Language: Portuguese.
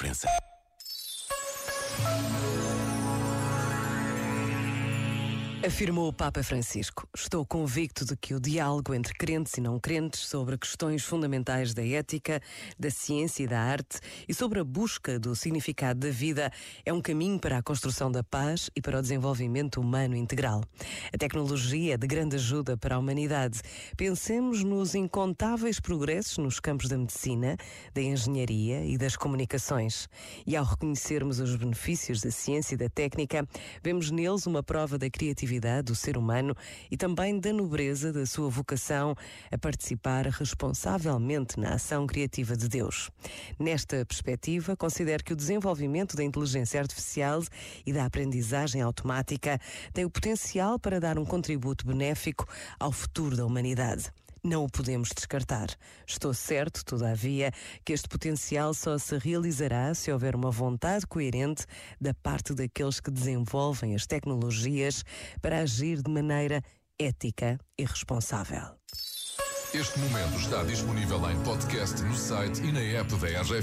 diferença. Afirmou o Papa Francisco: Estou convicto de que o diálogo entre crentes e não crentes sobre questões fundamentais da ética, da ciência e da arte e sobre a busca do significado da vida é um caminho para a construção da paz e para o desenvolvimento humano integral. A tecnologia é de grande ajuda para a humanidade. Pensemos nos incontáveis progressos nos campos da medicina, da engenharia e das comunicações. E ao reconhecermos os benefícios da ciência e da técnica, vemos neles uma prova da criatividade do ser humano e também da nobreza da sua vocação a participar responsavelmente na ação criativa de Deus. Nesta perspectiva, considero que o desenvolvimento da inteligência artificial e da aprendizagem automática tem o potencial para dar um contributo benéfico ao futuro da humanidade não o podemos descartar. Estou certo, todavia, que este potencial só se realizará se houver uma vontade coerente da parte daqueles que desenvolvem as tecnologias para agir de maneira ética e responsável. Este momento está disponível em podcast no site e na app da RGF.